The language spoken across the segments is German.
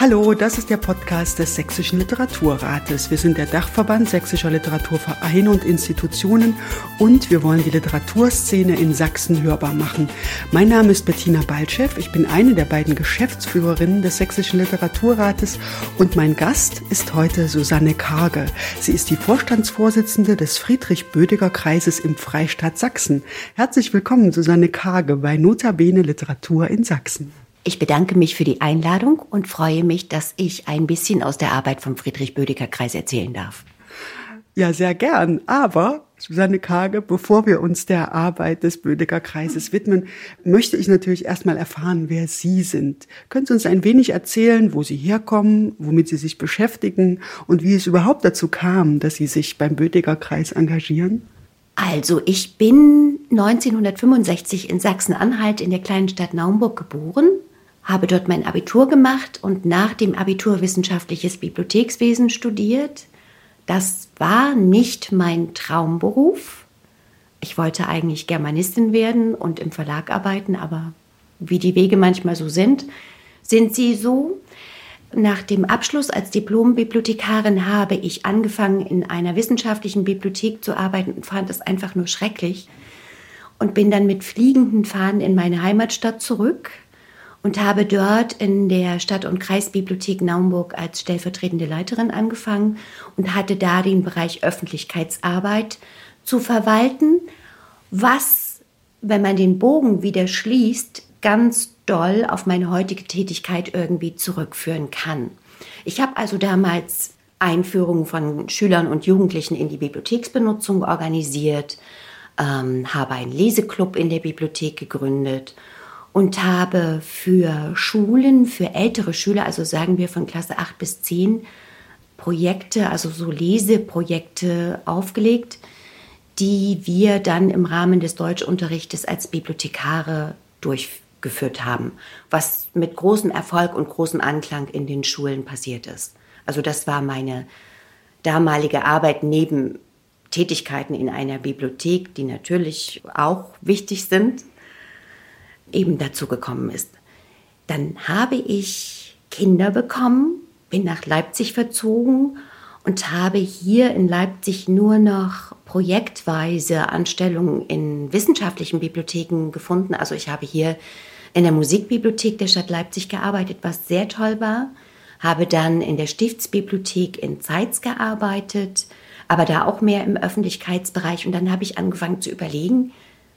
Hallo, das ist der Podcast des Sächsischen Literaturrates. Wir sind der Dachverband sächsischer Literaturvereine und Institutionen und wir wollen die Literaturszene in Sachsen hörbar machen. Mein Name ist Bettina Baltschew, ich bin eine der beiden Geschäftsführerinnen des Sächsischen Literaturrates und mein Gast ist heute Susanne Karge. Sie ist die Vorstandsvorsitzende des Friedrich-Bödiger-Kreises im Freistaat Sachsen. Herzlich willkommen, Susanne Karge, bei Notabene Literatur in Sachsen. Ich bedanke mich für die Einladung und freue mich, dass ich ein bisschen aus der Arbeit vom Friedrich-Bödecker-Kreis erzählen darf. Ja, sehr gern. Aber, Susanne Kage, bevor wir uns der Arbeit des Bödecker Kreises widmen, möchte ich natürlich erstmal erfahren, wer Sie sind. Können Sie uns ein wenig erzählen, wo Sie herkommen, womit Sie sich beschäftigen und wie es überhaupt dazu kam, dass Sie sich beim Bödecker Kreis engagieren? Also, ich bin 1965 in Sachsen-Anhalt in der kleinen Stadt Naumburg geboren, habe dort mein Abitur gemacht und nach dem Abitur wissenschaftliches Bibliothekswesen studiert. Das war nicht mein Traumberuf. Ich wollte eigentlich Germanistin werden und im Verlag arbeiten, aber wie die Wege manchmal so sind, sind sie so. Nach dem Abschluss als Diplombibliothekarin habe ich angefangen, in einer wissenschaftlichen Bibliothek zu arbeiten und fand es einfach nur schrecklich und bin dann mit fliegenden Fahnen in meine Heimatstadt zurück und habe dort in der Stadt- und Kreisbibliothek Naumburg als stellvertretende Leiterin angefangen und hatte da den Bereich Öffentlichkeitsarbeit zu verwalten, was, wenn man den Bogen wieder schließt, ganz doll auf meine heutige Tätigkeit irgendwie zurückführen kann. Ich habe also damals Einführungen von Schülern und Jugendlichen in die Bibliotheksbenutzung organisiert, ähm, habe einen Leseklub in der Bibliothek gegründet und habe für Schulen, für ältere Schüler, also sagen wir von Klasse 8 bis 10, Projekte, also so Leseprojekte aufgelegt, die wir dann im Rahmen des Deutschunterrichtes als Bibliothekare durchgeführt haben, was mit großem Erfolg und großem Anklang in den Schulen passiert ist. Also das war meine damalige Arbeit neben Tätigkeiten in einer Bibliothek, die natürlich auch wichtig sind, eben dazu gekommen ist. Dann habe ich Kinder bekommen, bin nach Leipzig verzogen und habe hier in Leipzig nur noch projektweise Anstellungen in wissenschaftlichen Bibliotheken gefunden. Also ich habe hier in der Musikbibliothek der Stadt Leipzig gearbeitet, was sehr toll war. Habe dann in der Stiftsbibliothek in Zeitz gearbeitet, aber da auch mehr im Öffentlichkeitsbereich. Und dann habe ich angefangen zu überlegen,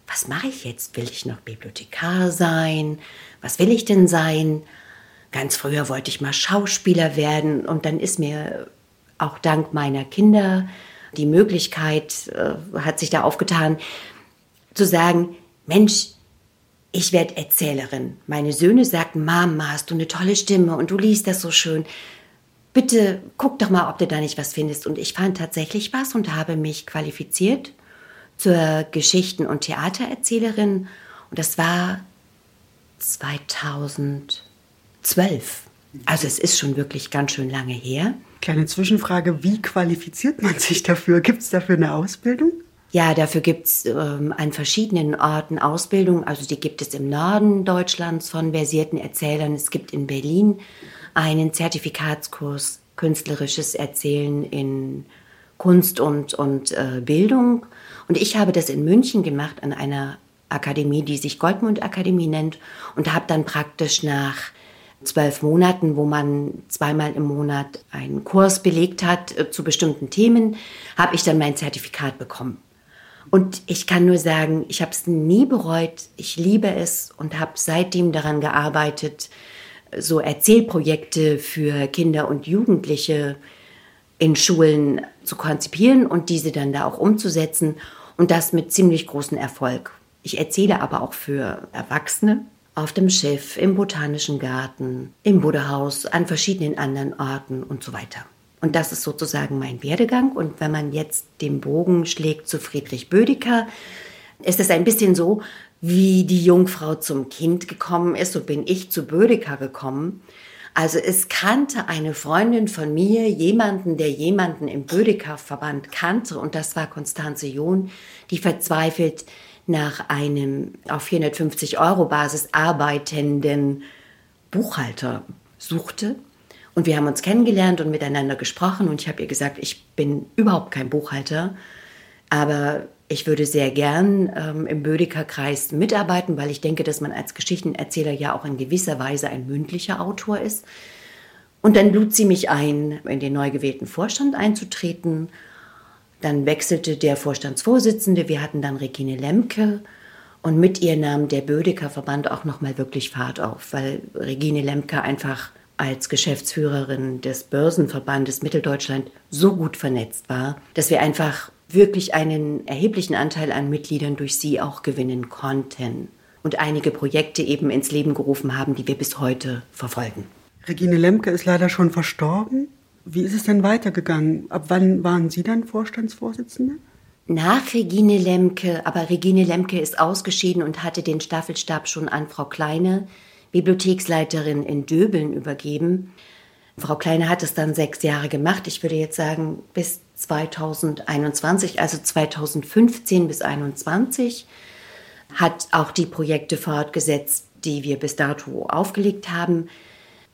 was mache ich jetzt? Will ich noch Bibliothekar sein? Was will ich denn sein? Ganz früher wollte ich mal Schauspieler werden und dann ist mir auch dank meiner Kinder die Möglichkeit, äh, hat sich da aufgetan, zu sagen, Mensch, ich werde Erzählerin. Meine Söhne sagten, Mama, hast du eine tolle Stimme und du liest das so schön. Bitte guck doch mal, ob du da nicht was findest. Und ich fand tatsächlich was und habe mich qualifiziert zur Geschichten- und Theatererzählerin. Und das war 2012. Also es ist schon wirklich ganz schön lange her. Kleine Zwischenfrage, wie qualifiziert man sich dafür? Gibt es dafür eine Ausbildung? Ja, dafür gibt es ähm, an verschiedenen Orten Ausbildung. Also die gibt es im Norden Deutschlands von versierten Erzählern. Es gibt in Berlin einen Zertifikatskurs künstlerisches Erzählen in Kunst und, und äh, Bildung. Und ich habe das in München gemacht an einer Akademie, die sich Goldmund Akademie nennt und habe dann praktisch nach zwölf Monaten, wo man zweimal im Monat einen Kurs belegt hat äh, zu bestimmten Themen, habe ich dann mein Zertifikat bekommen. Und ich kann nur sagen, ich habe es nie bereut. Ich liebe es und habe seitdem daran gearbeitet, so Erzählprojekte für Kinder und Jugendliche in Schulen zu konzipieren und diese dann da auch umzusetzen und das mit ziemlich großem Erfolg. Ich erzähle aber auch für Erwachsene auf dem Schiff, im Botanischen Garten, im Buddhahaus, an verschiedenen anderen Orten und so weiter. Und das ist sozusagen mein Werdegang. Und wenn man jetzt den Bogen schlägt zu Friedrich Bödecker, ist es ein bisschen so, wie die Jungfrau zum Kind gekommen ist, so bin ich zu Bödecker gekommen. Also es kannte eine Freundin von mir jemanden, der jemanden im Bödecker-Verband kannte und das war Konstanze John, die verzweifelt nach einem auf 450 Euro Basis arbeitenden Buchhalter suchte. Und wir haben uns kennengelernt und miteinander gesprochen und ich habe ihr gesagt, ich bin überhaupt kein Buchhalter, aber ich würde sehr gern ähm, im Bödecker-Kreis mitarbeiten, weil ich denke, dass man als Geschichtenerzähler ja auch in gewisser Weise ein mündlicher Autor ist. Und dann lud sie mich ein, in den neu gewählten Vorstand einzutreten. Dann wechselte der Vorstandsvorsitzende. Wir hatten dann Regine Lemke. Und mit ihr nahm der Bödecker Verband auch nochmal wirklich Fahrt auf, weil Regine Lemke einfach als Geschäftsführerin des Börsenverbandes Mitteldeutschland so gut vernetzt war, dass wir einfach wirklich einen erheblichen Anteil an Mitgliedern durch sie auch gewinnen konnten und einige Projekte eben ins Leben gerufen haben, die wir bis heute verfolgen. Regine Lemke ist leider schon verstorben. Wie ist es denn weitergegangen? Ab wann waren Sie dann Vorstandsvorsitzende? Nach Regine Lemke, aber Regine Lemke ist ausgeschieden und hatte den Staffelstab schon an Frau Kleine, Bibliotheksleiterin in Döbeln, übergeben. Frau Kleine hat es dann sechs Jahre gemacht. Ich würde jetzt sagen, bis 2021, also 2015 bis 2021, hat auch die Projekte fortgesetzt, die wir bis dato aufgelegt haben.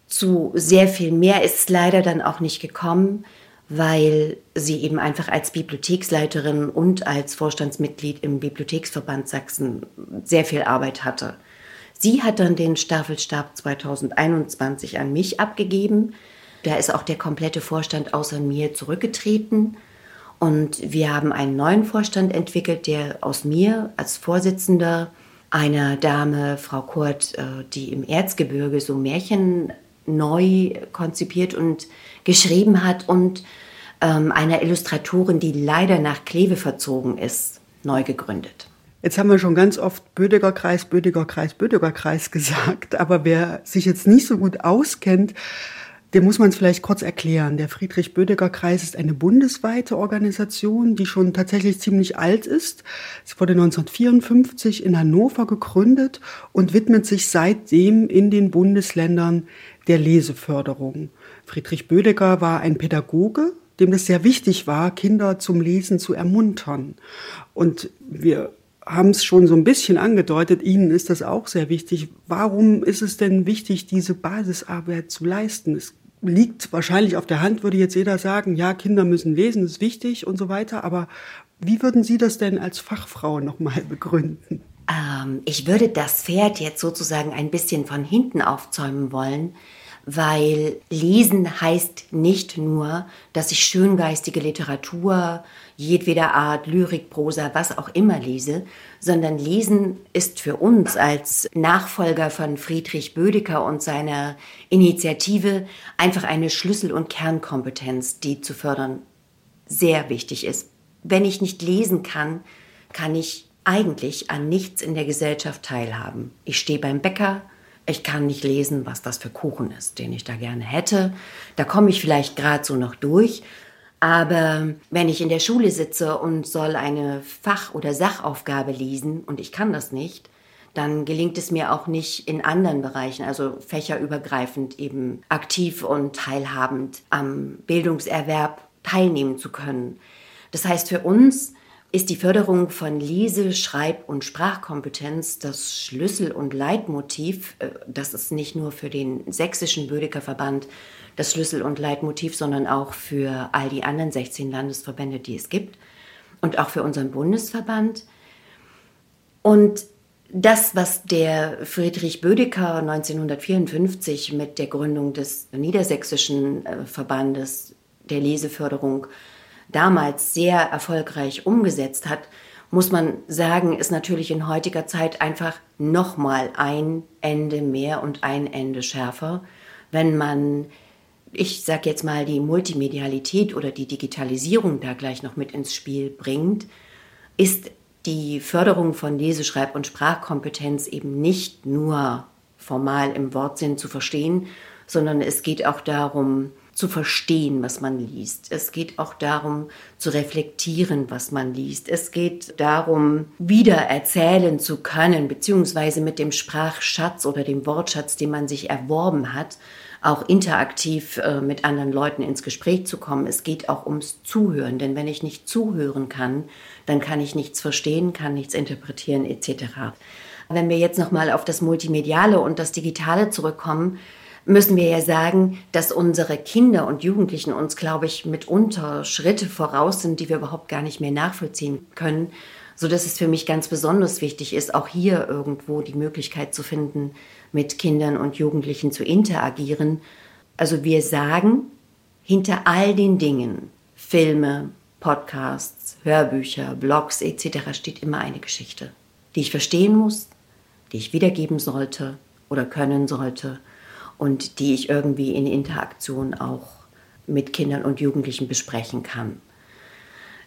Zu sehr viel mehr ist es leider dann auch nicht gekommen, weil sie eben einfach als Bibliotheksleiterin und als Vorstandsmitglied im Bibliotheksverband Sachsen sehr viel Arbeit hatte. Sie hat dann den Staffelstab 2021 an mich abgegeben. Da ist auch der komplette Vorstand außer mir zurückgetreten. Und wir haben einen neuen Vorstand entwickelt, der aus mir als Vorsitzender, einer Dame, Frau Kurt, äh, die im Erzgebirge so Märchen neu konzipiert und geschrieben hat und ähm, einer Illustratorin, die leider nach Kleve verzogen ist, neu gegründet. Jetzt haben wir schon ganz oft Bödeger Kreis, Bödeger Kreis, Bödeger Kreis gesagt, aber wer sich jetzt nicht so gut auskennt, dem muss man es vielleicht kurz erklären. Der Friedrich-Bödeger-Kreis ist eine bundesweite Organisation, die schon tatsächlich ziemlich alt ist. Sie wurde 1954 in Hannover gegründet und widmet sich seitdem in den Bundesländern der Leseförderung. Friedrich Bödeger war ein Pädagoge, dem es sehr wichtig war, Kinder zum Lesen zu ermuntern. Und wir haben es schon so ein bisschen angedeutet, Ihnen ist das auch sehr wichtig. Warum ist es denn wichtig, diese Basisarbeit zu leisten? Es liegt wahrscheinlich auf der Hand, würde jetzt jeder sagen, ja, Kinder müssen lesen, ist wichtig und so weiter. Aber wie würden Sie das denn als Fachfrau nochmal begründen? Ähm, ich würde das Pferd jetzt sozusagen ein bisschen von hinten aufzäumen wollen weil Lesen heißt nicht nur, dass ich schöngeistige Literatur jedweder Art, Lyrik, Prosa, was auch immer lese, sondern Lesen ist für uns als Nachfolger von Friedrich Bödecker und seiner Initiative einfach eine Schlüssel- und Kernkompetenz, die zu fördern sehr wichtig ist. Wenn ich nicht lesen kann, kann ich eigentlich an nichts in der Gesellschaft teilhaben. Ich stehe beim Bäcker, ich kann nicht lesen, was das für Kuchen ist, den ich da gerne hätte. Da komme ich vielleicht gerade so noch durch. Aber wenn ich in der Schule sitze und soll eine Fach- oder Sachaufgabe lesen und ich kann das nicht, dann gelingt es mir auch nicht in anderen Bereichen, also fächerübergreifend eben aktiv und teilhabend am Bildungserwerb teilnehmen zu können. Das heißt für uns ist die Förderung von Lese-, Schreib- und Sprachkompetenz das Schlüssel- und Leitmotiv. Äh, das ist nicht nur für den sächsischen Bödecker Verband das Schlüssel- und Leitmotiv, sondern auch für all die anderen 16 Landesverbände, die es gibt und auch für unseren Bundesverband. Und das, was der Friedrich Bödecker 1954 mit der Gründung des Niedersächsischen äh, Verbandes der Leseförderung damals sehr erfolgreich umgesetzt hat, muss man sagen, ist natürlich in heutiger Zeit einfach nochmal ein Ende mehr und ein Ende schärfer, wenn man, ich sag jetzt mal, die Multimedialität oder die Digitalisierung da gleich noch mit ins Spiel bringt, ist die Förderung von Leseschreib- und Sprachkompetenz eben nicht nur formal im Wortsinn zu verstehen, sondern es geht auch darum, zu verstehen, was man liest. Es geht auch darum, zu reflektieren, was man liest. Es geht darum, wieder erzählen zu können, beziehungsweise mit dem Sprachschatz oder dem Wortschatz, den man sich erworben hat, auch interaktiv äh, mit anderen Leuten ins Gespräch zu kommen. Es geht auch ums Zuhören, denn wenn ich nicht zuhören kann, dann kann ich nichts verstehen, kann nichts interpretieren etc. Wenn wir jetzt nochmal auf das Multimediale und das Digitale zurückkommen, müssen wir ja sagen, dass unsere Kinder und Jugendlichen uns, glaube ich, mitunter Schritte voraus sind, die wir überhaupt gar nicht mehr nachvollziehen können, so dass es für mich ganz besonders wichtig ist, auch hier irgendwo die Möglichkeit zu finden, mit Kindern und Jugendlichen zu interagieren. Also wir sagen, hinter all den Dingen, Filme, Podcasts, Hörbücher, Blogs etc. steht immer eine Geschichte, die ich verstehen muss, die ich wiedergeben sollte oder können sollte und die ich irgendwie in Interaktion auch mit Kindern und Jugendlichen besprechen kann.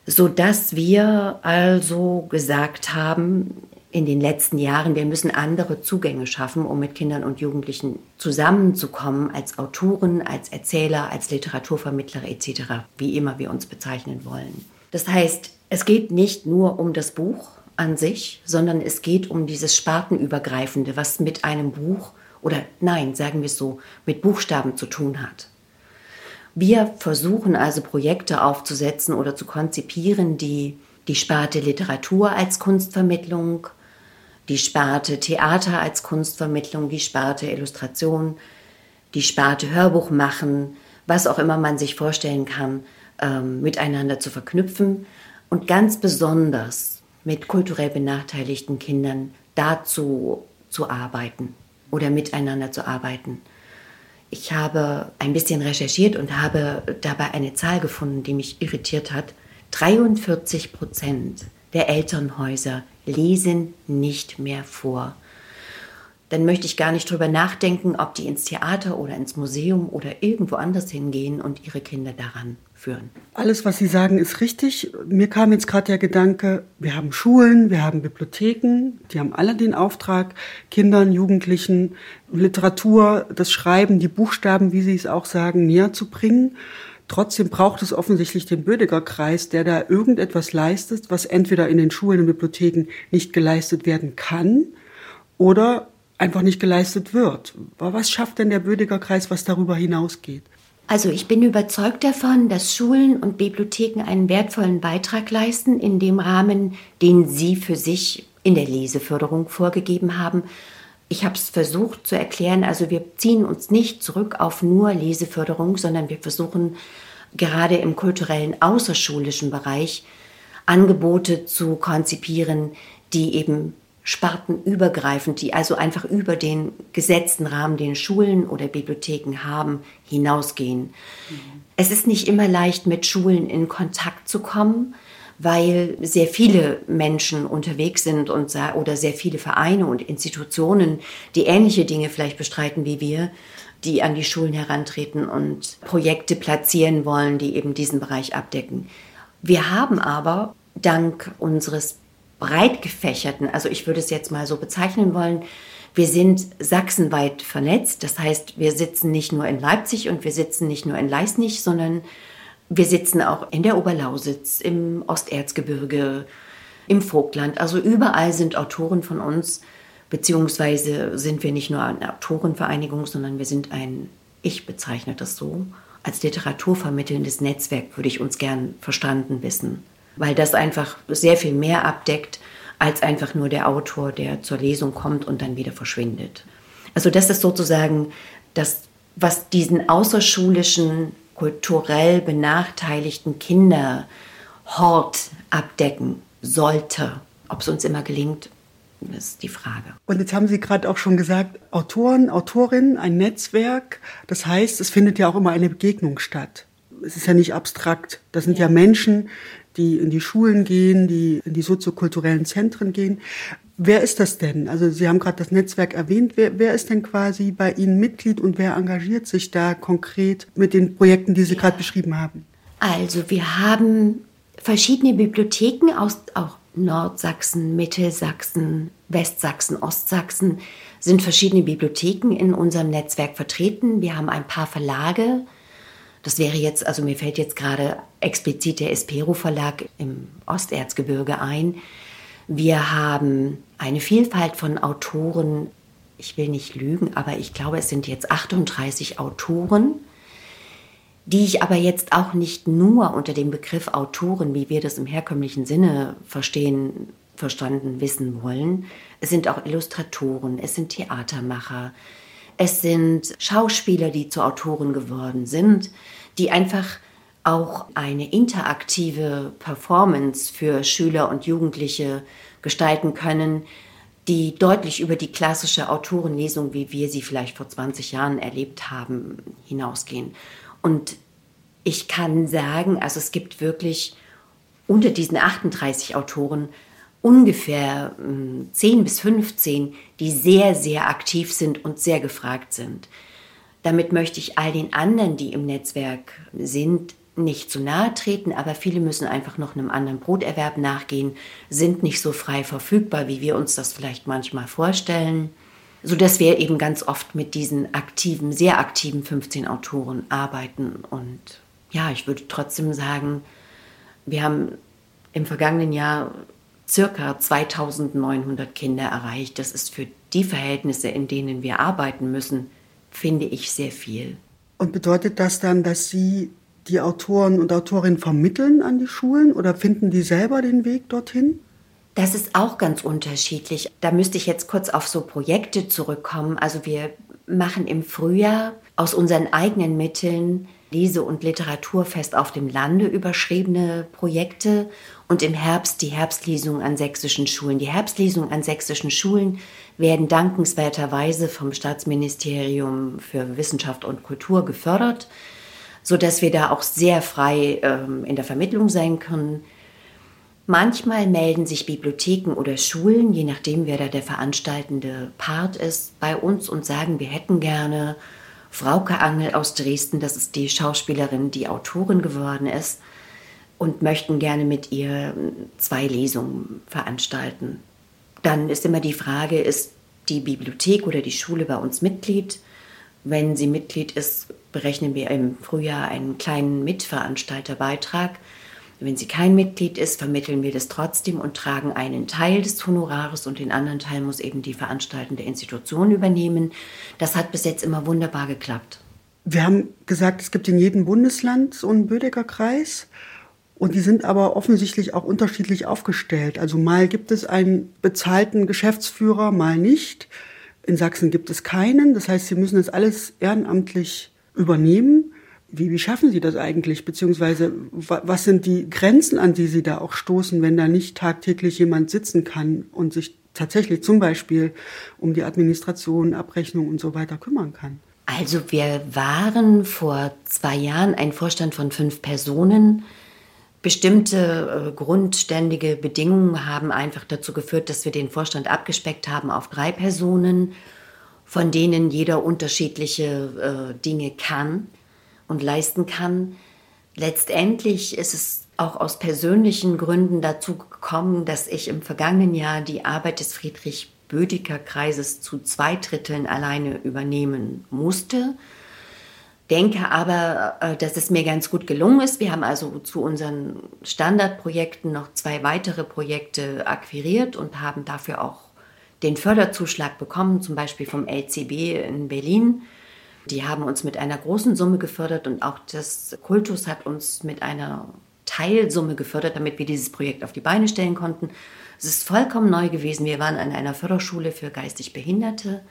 So dass wir also gesagt haben, in den letzten Jahren, wir müssen andere Zugänge schaffen, um mit Kindern und Jugendlichen zusammenzukommen als Autoren, als Erzähler, als Literaturvermittler etc., wie immer wir uns bezeichnen wollen. Das heißt, es geht nicht nur um das Buch an sich, sondern es geht um dieses Spartenübergreifende, was mit einem Buch oder nein, sagen wir es so, mit Buchstaben zu tun hat. Wir versuchen also Projekte aufzusetzen oder zu konzipieren, die die Sparte Literatur als Kunstvermittlung, die Sparte Theater als Kunstvermittlung, die Sparte Illustration, die Sparte Hörbuch machen, was auch immer man sich vorstellen kann, ähm, miteinander zu verknüpfen und ganz besonders mit kulturell benachteiligten Kindern dazu zu arbeiten oder miteinander zu arbeiten. Ich habe ein bisschen recherchiert und habe dabei eine Zahl gefunden, die mich irritiert hat. 43 Prozent der Elternhäuser lesen nicht mehr vor dann möchte ich gar nicht drüber nachdenken, ob die ins Theater oder ins Museum oder irgendwo anders hingehen und ihre Kinder daran führen. Alles, was Sie sagen, ist richtig. Mir kam jetzt gerade der Gedanke, wir haben Schulen, wir haben Bibliotheken, die haben alle den Auftrag, Kindern, Jugendlichen Literatur, das Schreiben, die Buchstaben, wie Sie es auch sagen, näher zu bringen. Trotzdem braucht es offensichtlich den Bödeger Kreis, der da irgendetwas leistet, was entweder in den Schulen und Bibliotheken nicht geleistet werden kann oder einfach nicht geleistet wird. Was schafft denn der Bödiger Kreis, was darüber hinausgeht? Also ich bin überzeugt davon, dass Schulen und Bibliotheken einen wertvollen Beitrag leisten in dem Rahmen, den sie für sich in der Leseförderung vorgegeben haben. Ich habe es versucht zu erklären, also wir ziehen uns nicht zurück auf nur Leseförderung, sondern wir versuchen gerade im kulturellen außerschulischen Bereich Angebote zu konzipieren, die eben spartenübergreifend, die also einfach über den gesetzten Rahmen, den Schulen oder Bibliotheken haben, hinausgehen. Mhm. Es ist nicht immer leicht, mit Schulen in Kontakt zu kommen, weil sehr viele Menschen unterwegs sind und, oder sehr viele Vereine und Institutionen, die ähnliche Dinge vielleicht bestreiten wie wir, die an die Schulen herantreten und Projekte platzieren wollen, die eben diesen Bereich abdecken. Wir haben aber dank unseres breit gefächerten, also ich würde es jetzt mal so bezeichnen wollen, wir sind sachsenweit vernetzt. Das heißt, wir sitzen nicht nur in Leipzig und wir sitzen nicht nur in Leisnich, sondern wir sitzen auch in der Oberlausitz, im Osterzgebirge, im Vogtland. Also überall sind Autoren von uns, beziehungsweise sind wir nicht nur eine Autorenvereinigung, sondern wir sind ein, ich bezeichne das so, als literaturvermittelndes Netzwerk würde ich uns gern verstanden wissen weil das einfach sehr viel mehr abdeckt als einfach nur der Autor, der zur Lesung kommt und dann wieder verschwindet. Also das ist sozusagen das, was diesen außerschulischen, kulturell benachteiligten Kinderhort abdecken sollte. Ob es uns immer gelingt, ist die Frage. Und jetzt haben Sie gerade auch schon gesagt, Autoren, Autorinnen, ein Netzwerk. Das heißt, es findet ja auch immer eine Begegnung statt. Es ist ja nicht abstrakt. Das sind ja, ja Menschen, die in die Schulen gehen, die in die soziokulturellen Zentren gehen. Wer ist das denn? Also Sie haben gerade das Netzwerk erwähnt. Wer, wer, ist denn quasi bei Ihnen Mitglied und wer engagiert sich da konkret mit den Projekten, die Sie ja. gerade beschrieben haben? Also wir haben verschiedene Bibliotheken aus auch Nordsachsen, Mittelsachsen, Westsachsen, Ostsachsen sind verschiedene Bibliotheken in unserem Netzwerk vertreten. Wir haben ein paar Verlage, Das wäre jetzt, also mir fällt jetzt gerade explizit der Espero Verlag im Osterzgebirge ein. Wir haben eine Vielfalt von Autoren, ich will nicht lügen, aber ich glaube, es sind jetzt 38 Autoren, die ich aber jetzt auch nicht nur unter dem Begriff Autoren, wie wir das im herkömmlichen Sinne verstehen, verstanden wissen wollen. Es sind auch Illustratoren, es sind Theatermacher, es sind Schauspieler, die zu Autoren geworden sind, die einfach auch eine interaktive Performance für Schüler und Jugendliche gestalten können, die deutlich über die klassische Autorenlesung, wie wir sie vielleicht vor 20 Jahren erlebt haben, hinausgehen. Und ich kann sagen, also es gibt wirklich unter diesen 38 Autoren ungefähr 10 hm, bis 15, die sehr, sehr aktiv sind und sehr gefragt sind. Damit möchte ich all den anderen, die im Netzwerk sind, nicht zu nahe treten, aber viele müssen einfach noch einem anderen Broterwerb nachgehen, sind nicht so frei verfügbar, wie wir uns das vielleicht manchmal vorstellen, sodass wir eben ganz oft mit diesen aktiven, sehr aktiven 15 Autoren arbeiten. Und ja, ich würde trotzdem sagen, wir haben im vergangenen Jahr circa 2900 Kinder erreicht. Das ist für die Verhältnisse, in denen wir arbeiten müssen, finde ich sehr viel. Und bedeutet das dann, dass Sie die Autoren und Autorinnen vermitteln an die Schulen oder finden die selber den Weg dorthin? Das ist auch ganz unterschiedlich. Da müsste ich jetzt kurz auf so Projekte zurückkommen. Also wir machen im Frühjahr aus unseren eigenen Mitteln Lese- und Literaturfest auf dem Lande überschriebene Projekte und im Herbst die Herbstlesung an sächsischen Schulen. Die Herbstlesung an sächsischen Schulen werden dankenswerterweise vom Staatsministerium für Wissenschaft und Kultur gefördert, sodass wir da auch sehr frei ähm, in der Vermittlung sein können. Manchmal melden sich Bibliotheken oder Schulen, je nachdem, wer da der veranstaltende Part ist, bei uns und sagen, wir hätten gerne Frauke Angel aus Dresden, das ist die Schauspielerin, die Autorin geworden ist, und möchten gerne mit ihr zwei Lesungen veranstalten. Dann ist immer die Frage, ist die Bibliothek oder die Schule bei uns Mitglied? Wenn sie Mitglied ist, berechnen wir im Frühjahr einen kleinen Mitveranstalterbeitrag. Wenn sie kein Mitglied ist, vermitteln wir das trotzdem und tragen einen Teil des Honorares und den anderen Teil muss eben die veranstaltende Institution übernehmen. Das hat bis jetzt immer wunderbar geklappt. Wir haben gesagt, es gibt in jedem Bundesland so einen Bödecker Kreis. Und die sind aber offensichtlich auch unterschiedlich aufgestellt. Also mal gibt es einen bezahlten Geschäftsführer, mal nicht. In Sachsen gibt es keinen. Das heißt, sie müssen das alles ehrenamtlich übernehmen. Wie, wie schaffen Sie das eigentlich? Beziehungsweise was sind die Grenzen, an die Sie da auch stoßen, wenn da nicht tagtäglich jemand sitzen kann und sich tatsächlich zum Beispiel um die Administration, Abrechnung und so weiter kümmern kann? Also wir waren vor zwei Jahren ein Vorstand von fünf Personen. Bestimmte äh, grundständige Bedingungen haben einfach dazu geführt, dass wir den Vorstand abgespeckt haben auf drei Personen, von denen jeder unterschiedliche äh, Dinge kann und leisten kann. Letztendlich ist es auch aus persönlichen Gründen dazu gekommen, dass ich im vergangenen Jahr die Arbeit des Friedrich Bödecker Kreises zu zwei Dritteln alleine übernehmen musste. Denke aber, äh, dass es mir ganz gut gelungen ist. Wir haben also zu unseren Standardprojekten noch zwei weitere Projekte akquiriert und haben dafür auch den Förderzuschlag bekommen, zum Beispiel vom LCB in Berlin die haben uns mit einer großen Summe gefördert und auch das Kultus hat uns mit einer Teilsumme gefördert, damit wir dieses Projekt auf die Beine stellen konnten. Es ist vollkommen neu gewesen. Wir waren an einer Förderschule für geistig Behinderte.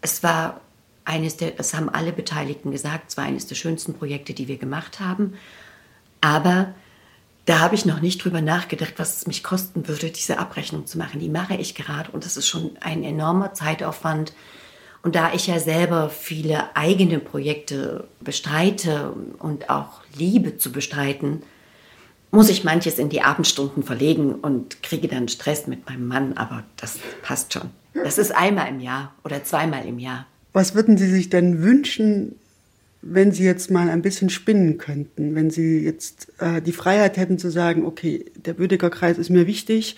Es war eines der, das haben alle Beteiligten gesagt, es war eines der schönsten Projekte, die wir gemacht haben. Aber da habe ich noch nicht drüber nachgedacht, was es mich kosten würde, diese Abrechnung zu machen. Die mache ich gerade und das ist schon ein enormer Zeitaufwand. Und da ich ja selber viele eigene Projekte bestreite und auch liebe zu bestreiten, muss ich manches in die Abendstunden verlegen und kriege dann Stress mit meinem Mann, aber das passt schon. Das ist einmal im Jahr oder zweimal im Jahr. Was würden Sie sich denn wünschen, wenn Sie jetzt mal ein bisschen spinnen könnten, wenn Sie jetzt äh, die Freiheit hätten zu sagen, okay, der Bödecker Kreis ist mir wichtig,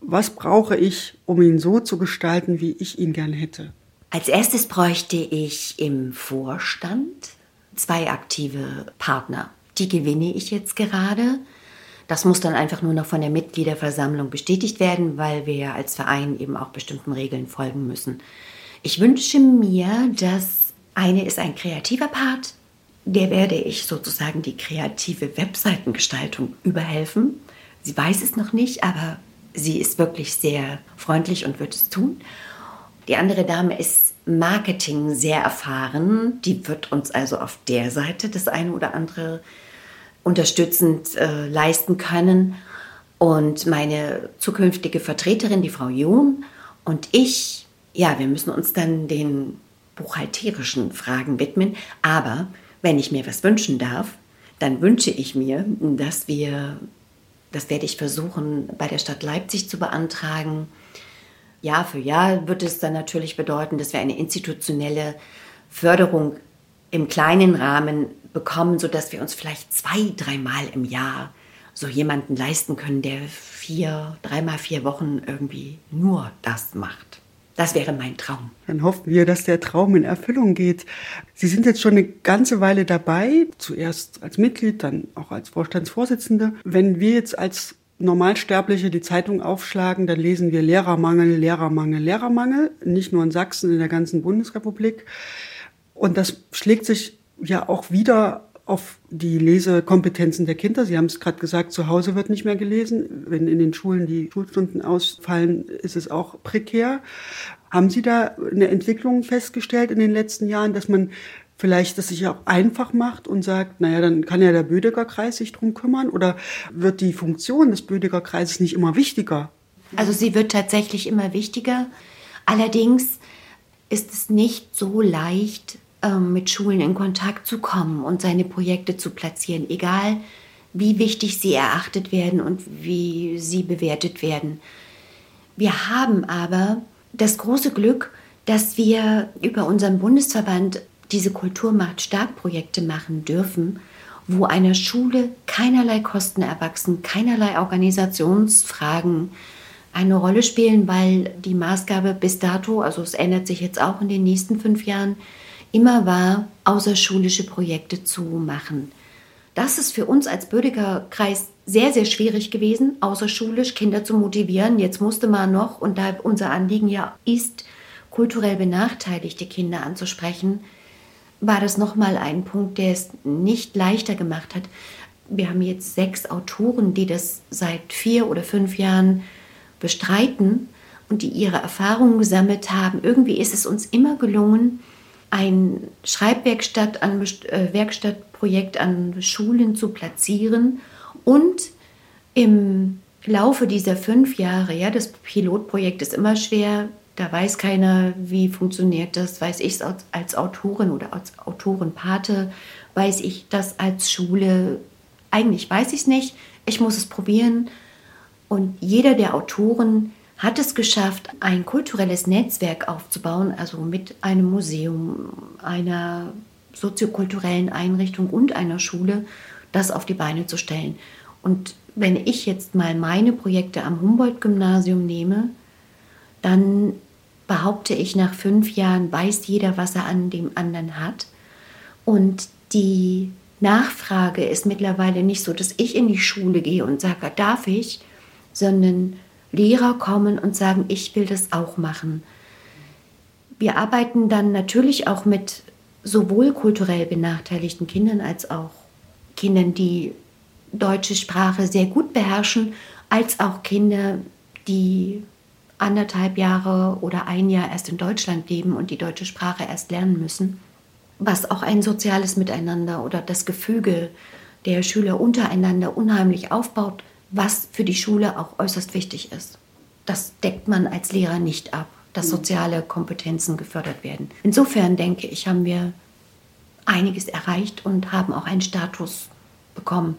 was brauche ich, um ihn so zu gestalten, wie ich ihn gern hätte? Als erstes bräuchte ich im Vorstand zwei aktive Partner. Die gewinne ich jetzt gerade. Das muss dann einfach nur noch von der Mitgliederversammlung bestätigt werden, weil wir ja als Verein eben auch bestimmten Regeln folgen müssen. Ich wünsche mir, dass eine ist ein kreativer Part, der werde ich sozusagen die kreative Webseitengestaltung überhelfen. Sie weiß es noch nicht, aber sie ist wirklich sehr freundlich und wird es tun. Die andere Dame ist Marketing sehr erfahren. Die wird uns also auf der Seite das eine oder andere unterstützend äh, leisten können. Und meine zukünftige Vertreterin, die Frau John und ich, ja, wir müssen uns dann den buchhalterischen Fragen widmen. Aber wenn ich mir was wünschen darf, dann wünsche ich mir, dass wir, das werde ich versuchen, bei der Stadt Leipzig zu beantragen. Jahr für Jahr wird es dann natürlich bedeuten, dass wir eine institutionelle Förderung im kleinen Rahmen bekommen, sodass wir uns vielleicht zwei, dreimal im Jahr so jemanden leisten können, der vier, dreimal vier Wochen irgendwie nur das macht. Das wäre mein Traum. Dann hoffen wir, dass der Traum in Erfüllung geht. Sie sind jetzt schon eine ganze Weile dabei, zuerst als Mitglied, dann auch als Vorstandsvorsitzende. Wenn wir jetzt als Normalsterbliche die Zeitung aufschlagen, dann lesen wir Lehrermangel, Lehrermangel, Lehrermangel, nicht nur in Sachsen, in der ganzen Bundesrepublik. Und das schlägt sich ja auch wieder auf die Lesekompetenzen der Kinder. Sie haben es gerade gesagt, zu Hause wird nicht mehr gelesen. Wenn in den Schulen die Schulstunden ausfallen, ist es auch prekär. Haben Sie da eine Entwicklung festgestellt in den letzten Jahren, dass man vielleicht das sich auch einfach macht und sagt, naja, dann kann ja der Bödeger Kreis sich drum kümmern? Oder wird die Funktion des Bödeger Kreises nicht immer wichtiger? Also sie wird tatsächlich immer wichtiger. Allerdings ist es nicht so leicht, ähm, mit Schulen in Kontakt zu kommen und seine Projekte zu platzieren, egal wie wichtig sie erachtet werden und wie sie bewertet werden. Wir haben aber das große Glück, dass wir über unseren Bundesverband diese Kulturmacht stark Projekte machen dürfen, wo einer Schule keinerlei Kosten erwachsen, keinerlei Organisationsfragen eine Rolle spielen, weil die Maßgabe bis dato, also es ändert sich jetzt auch in den nächsten fünf Jahren, immer war, außerschulische Projekte zu machen. Das ist für uns als Bödeger Kreis sehr, sehr schwierig gewesen, außerschulisch Kinder zu motivieren. Jetzt musste man noch, und da unser Anliegen ja ist, kulturell benachteiligte Kinder anzusprechen, war das nochmal ein Punkt, der es nicht leichter gemacht hat. Wir haben jetzt sechs Autoren, die das seit vier oder fünf Jahren bestreiten und die ihre Erfahrungen gesammelt haben. Irgendwie ist es uns immer gelungen, ein Schreibwerkstatt an, äh, Werkstattprojekt an Schulen zu platzieren und im Laufe dieser fünf Jahre, ja, das Pilotprojekt ist immer schwer, da weiß keiner, wie funktioniert das, weiß ich es als, als Autorin oder als Autorenpate, weiß ich das als Schule, eigentlich weiß ich es nicht, ich muss es probieren. Und jeder der Autoren hat es geschafft, ein kulturelles Netzwerk aufzubauen, also mit einem Museum, einer soziokulturellen Einrichtung und einer Schule, das auf die Beine zu stellen. Und wenn ich jetzt mal meine Projekte am Humboldt-Gymnasium nehme, dann behaupte ich, nach fünf Jahren weiß jeder, was er an dem anderen hat. Und die Nachfrage ist mittlerweile nicht so, dass ich in die Schule gehe und sage, darf ich, sondern Lehrer kommen und sagen, ich will das auch machen. Wir arbeiten dann natürlich auch mit sowohl kulturell benachteiligten Kindern als auch Kindern, die deutsche Sprache sehr gut beherrschen, als auch Kinder, die anderthalb Jahre oder ein Jahr erst in Deutschland leben und die deutsche Sprache erst lernen müssen, was auch ein soziales Miteinander oder das Gefüge der Schüler untereinander unheimlich aufbaut, was für die Schule auch äußerst wichtig ist. Das deckt man als Lehrer nicht ab, dass mhm. soziale Kompetenzen gefördert werden. Insofern denke ich, haben wir einiges erreicht und haben auch einen Status bekommen.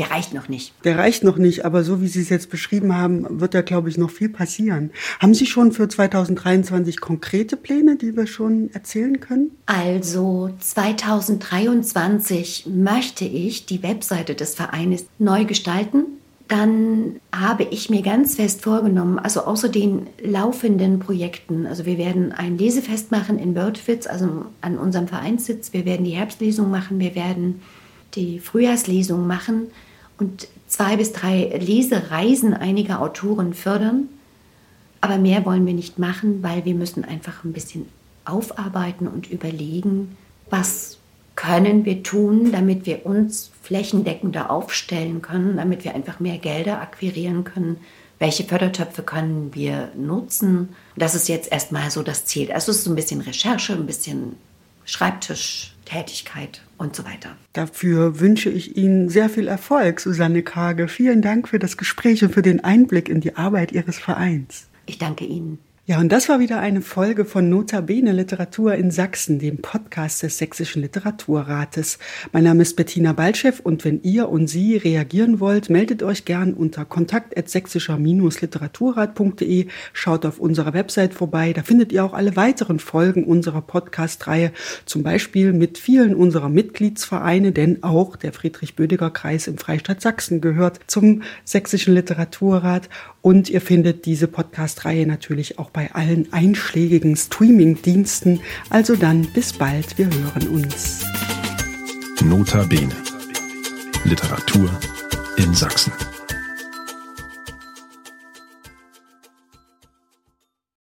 Der reicht noch nicht. Der reicht noch nicht, aber so wie Sie es jetzt beschrieben haben, wird da, glaube ich, noch viel passieren. Haben Sie schon für 2023 konkrete Pläne, die wir schon erzählen können? Also 2023 möchte ich die Webseite des Vereines neu gestalten dann habe ich mir ganz fest vorgenommen, also außer den laufenden Projekten, also wir werden ein Lesefest machen in Wörthwitz, also an unserem Vereinssitz, wir werden die Herbstlesung machen, wir werden die Frühjahrslesung machen und zwei bis drei Lesereisen einiger Autoren fördern. Aber mehr wollen wir nicht machen, weil wir müssen einfach ein bisschen aufarbeiten und überlegen, was können wir tun, damit wir uns flächendeckender aufstellen können, damit wir einfach mehr Gelder akquirieren können. Welche Fördertöpfe können wir nutzen? Das ist jetzt erstmal so das Ziel. Also es ist so ein bisschen Recherche, ein bisschen Schreibtischtätigkeit und so weiter. Dafür wünsche ich Ihnen sehr viel Erfolg, Susanne Kage. Vielen Dank für das Gespräch und für den Einblick in die Arbeit Ihres Vereins. Ich danke Ihnen. Ja, und das war wieder eine Folge von Notabene Literatur in Sachsen, dem Podcast des Sächsischen Literaturrates. Mein Name ist Bettina Balchev und wenn ihr und Sie reagieren wollt, meldet euch gern unter kontakt.sächsischer-literaturrat.de. Schaut auf unserer Website vorbei. Da findet ihr auch alle weiteren Folgen unserer Podcast-Reihe, zum Beispiel mit vielen unserer Mitgliedsvereine, denn auch der Friedrich-Bödiger-Kreis im Freistaat Sachsen gehört zum Sächsischen Literaturrat. Und ihr findet diese Podcast-Reihe natürlich auch bei allen einschlägigen Streaming-Diensten. Also dann bis bald, wir hören uns. Nota Bene. Literatur in Sachsen.